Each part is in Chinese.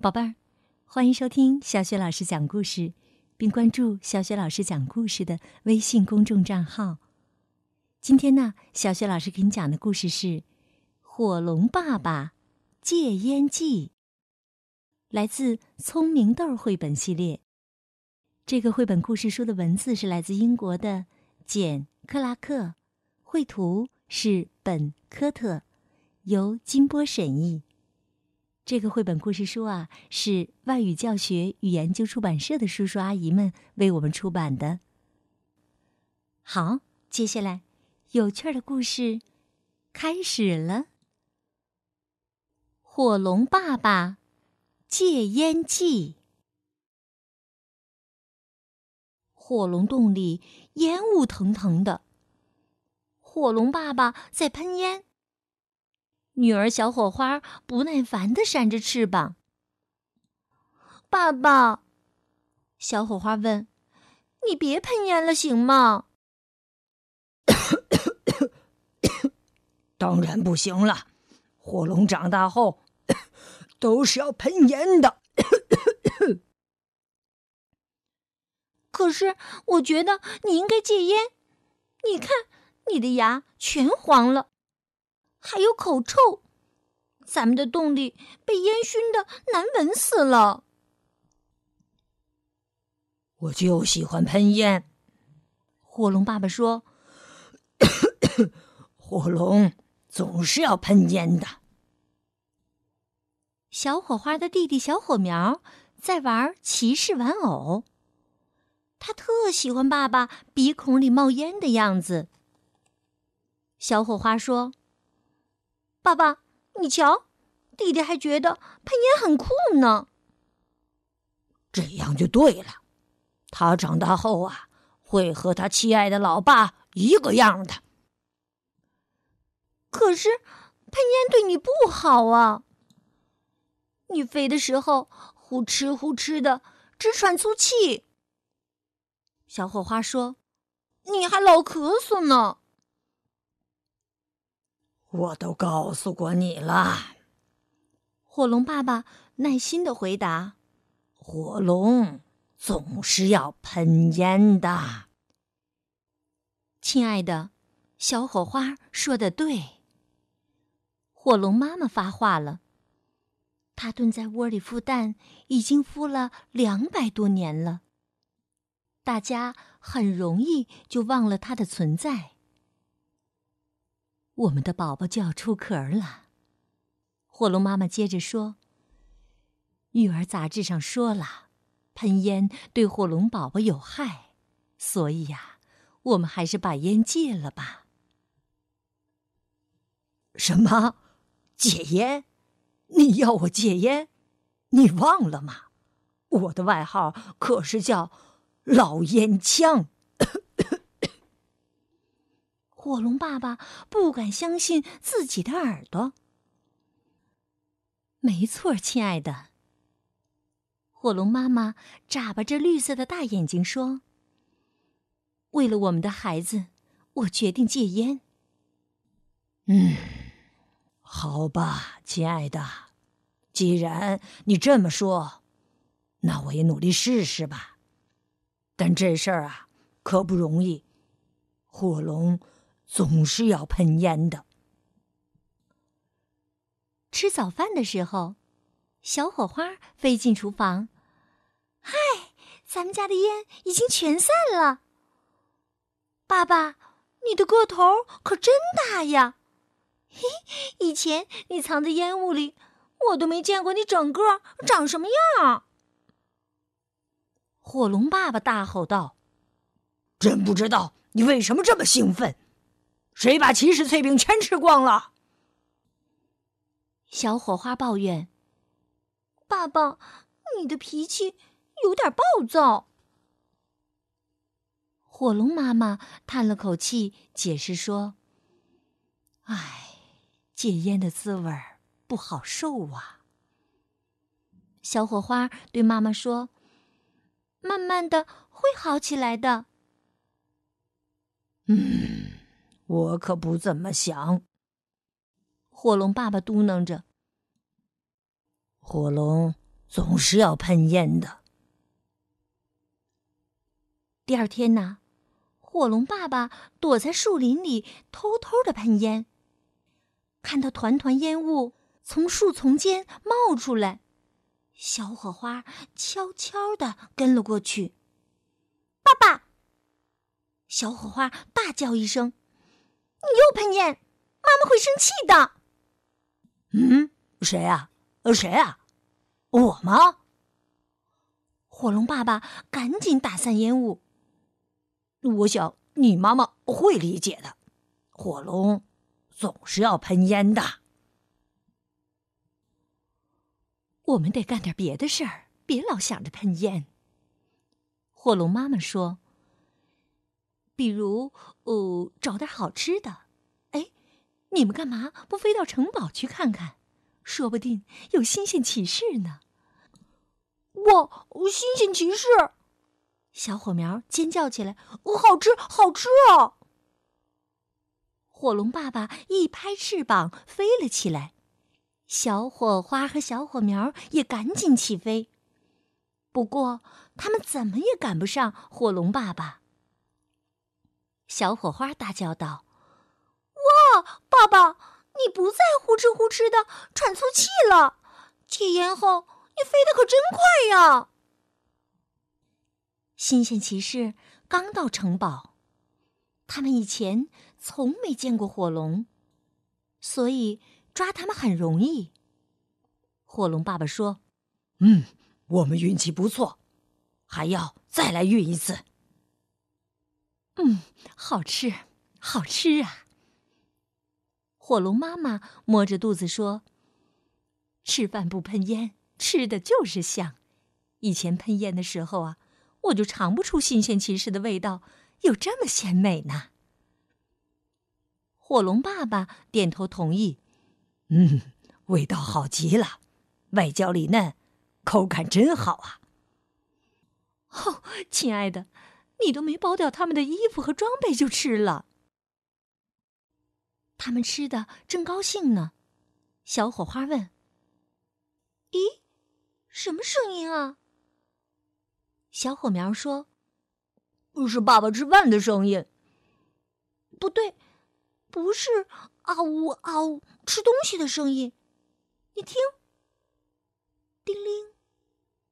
宝贝儿，欢迎收听小雪老师讲故事，并关注小雪老师讲故事的微信公众账号。今天呢，小雪老师给你讲的故事是《火龙爸爸戒烟记》，来自《聪明豆》绘本系列。这个绘本故事书的文字是来自英国的简·克拉克，绘图是本·科特，由金波审译。这个绘本故事书啊，是外语教学与研究出版社的叔叔阿姨们为我们出版的。好，接下来有趣的故事开始了。火龙爸爸戒烟记。火龙洞里烟雾腾腾的，火龙爸爸在喷烟。女儿小火花不耐烦的扇着翅膀。爸爸，小火花问：“你别喷烟了，行吗？” 当然不行了，火龙长大后都是要喷烟的。可是我觉得你应该戒烟。你看，你的牙全黄了。还有口臭，咱们的洞里被烟熏的难闻死了。我就喜欢喷烟，火龙爸爸说：“ 火龙总是要喷烟的。”小火花的弟弟小火苗在玩骑士玩偶，他特喜欢爸爸鼻孔里冒烟的样子。小火花说。爸爸，你瞧，弟弟还觉得喷烟很酷呢。这样就对了，他长大后啊，会和他亲爱的老爸一个样的。可是，喷烟对你不好啊。你飞的时候呼哧呼哧的直喘粗气。小火花说：“你还老咳嗽呢。”我都告诉过你了，火龙爸爸耐心的回答：“火龙总是要喷烟的。”亲爱的，小火花说的对。火龙妈妈发话了，它蹲在窝里孵蛋，已经孵了两百多年了。大家很容易就忘了它的存在。我们的宝宝就要出壳了，火龙妈妈接着说：“育儿杂志上说了，喷烟对火龙宝宝有害，所以呀，我们还是把烟戒了吧。”什么？戒烟？你要我戒烟？你忘了吗？我的外号可是叫“老烟枪”。火龙爸爸不敢相信自己的耳朵。没错，亲爱的。火龙妈妈眨巴着绿色的大眼睛说：“为了我们的孩子，我决定戒烟。”嗯，好吧，亲爱的，既然你这么说，那我也努力试试吧。但这事儿啊，可不容易。火龙。总是要喷烟的。吃早饭的时候，小火花飞进厨房。嗨，咱们家的烟已经全散了。爸爸，你的个头可真大呀！嘿，以前你藏在烟雾里，我都没见过你整个长什么样。火龙爸爸大吼道：“真不知道你为什么这么兴奋。”谁把骑士脆饼全吃光了？小火花抱怨：“爸爸，你的脾气有点暴躁。”火龙妈妈叹了口气，解释说：“唉，戒烟的滋味不好受啊。”小火花对妈妈说：“慢慢的会好起来的。”嗯。我可不怎么想。火龙爸爸嘟囔着：“火龙总是要喷烟的。第二天呢，火龙爸爸躲在树林里偷偷的喷烟。看到团团烟雾从树丛间冒出来，小火花悄悄的跟了过去。爸爸，小火花大叫一声：“你又喷烟，妈妈会生气的。”嗯，谁啊？呃，谁啊？我吗？火龙爸爸赶紧打散烟雾。我想你妈妈会理解的。火龙总是要喷烟的。我们得干点别的事儿，别老想着喷烟。火龙妈妈说：“比如，哦，找点好吃的。哎，你们干嘛不飞到城堡去看看？说不定有新鲜奇事呢。”哇，新鲜骑士！小火苗尖叫起来：“好吃，好吃啊！”火龙爸爸一拍翅膀飞了起来，小火花和小火苗也赶紧起飞。不过，他们怎么也赶不上火龙爸爸。小火花大叫道：“哇，爸爸，你不再呼哧呼哧的喘粗气了！戒烟后，你飞得可真快呀！”新鲜骑士刚到城堡，他们以前从没见过火龙，所以抓他们很容易。火龙爸爸说：“嗯，我们运气不错，还要再来运一次。”嗯，好吃，好吃啊！火龙妈妈摸着肚子说：“吃饭不喷烟，吃的就是香。以前喷烟的时候啊。”我就尝不出新鲜奇士的味道，有这么鲜美呢。火龙爸爸点头同意：“嗯，味道好极了，外焦里嫩，口感真好啊。”哦，亲爱的，你都没剥掉他们的衣服和装备就吃了。他们吃的正高兴呢，小火花问：“咦，什么声音啊？”小火苗说：“是爸爸吃饭的声音。”不对，不是啊呜啊呜吃东西的声音。你听，叮铃，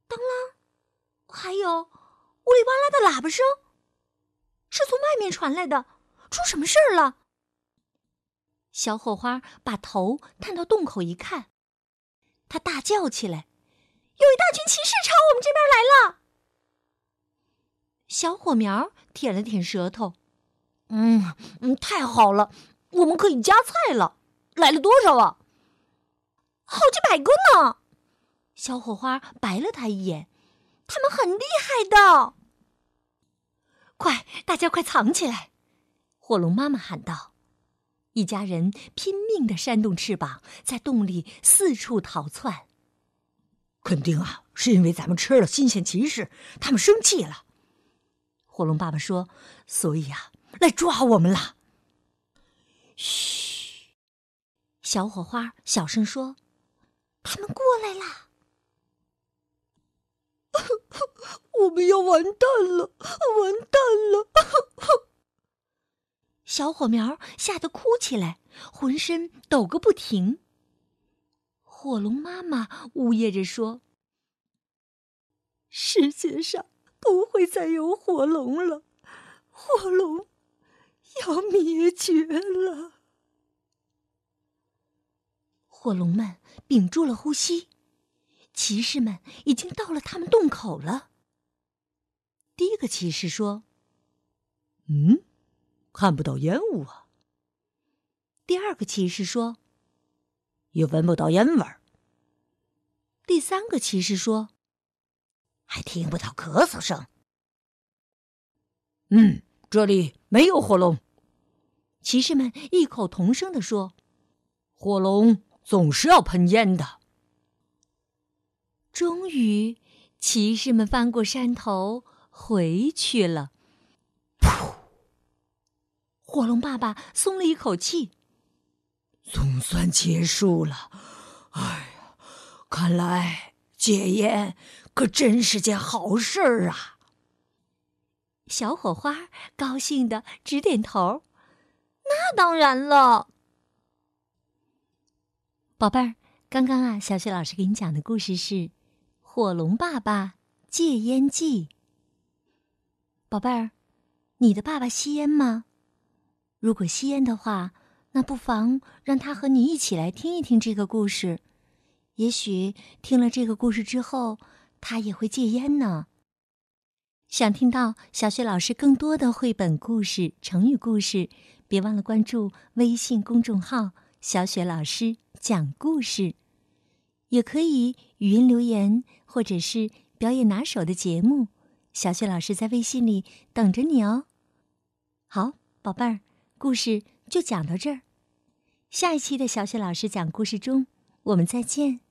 当啷，还有呜里哇啦的喇叭声，是从外面传来的。出什么事儿了？小火花把头探到洞口一看，他大叫起来：“有一大群骑士朝我们这边来了！”小火苗舔了舔舌头，嗯嗯，太好了，我们可以夹菜了。来了多少啊？好几百个呢。小火花白了他一眼，他们很厉害的。快，大家快藏起来！火龙妈妈喊道。一家人拼命的扇动翅膀，在洞里四处逃窜。肯定啊，是因为咱们吃了新鲜奇士，他们生气了。火龙爸爸说：“所以啊，来抓我们了。”嘘，小火花小声说：“他们过来啦！我们要完蛋了，完蛋了！” 小火苗吓得哭起来，浑身抖个不停。火龙妈妈呜咽着说：“世界上……”不会再有火龙了，火龙要灭绝了。火龙们屏住了呼吸，骑士们已经到了他们洞口了。第一个骑士说：“嗯，看不到烟雾啊。”第二个骑士说：“也闻不到烟味儿。”第三个骑士说。还听不到咳嗽声。嗯，这里没有火龙。骑士们异口同声地说：“火龙总是要喷烟的。”终于，骑士们翻过山头回去了。噗！火龙爸爸松了一口气，总算结束了。哎呀，看来……戒烟可真是件好事儿啊！小火花高兴的直点头。那当然了，宝贝儿。刚刚啊，小雪老师给你讲的故事是《火龙爸爸戒烟记》。宝贝儿，你的爸爸吸烟吗？如果吸烟的话，那不妨让他和你一起来听一听这个故事。也许听了这个故事之后，他也会戒烟呢。想听到小雪老师更多的绘本故事、成语故事，别忘了关注微信公众号“小雪老师讲故事”。也可以语音留言，或者是表演拿手的节目，小雪老师在微信里等着你哦。好，宝贝儿，故事就讲到这儿。下一期的小雪老师讲故事中，我们再见。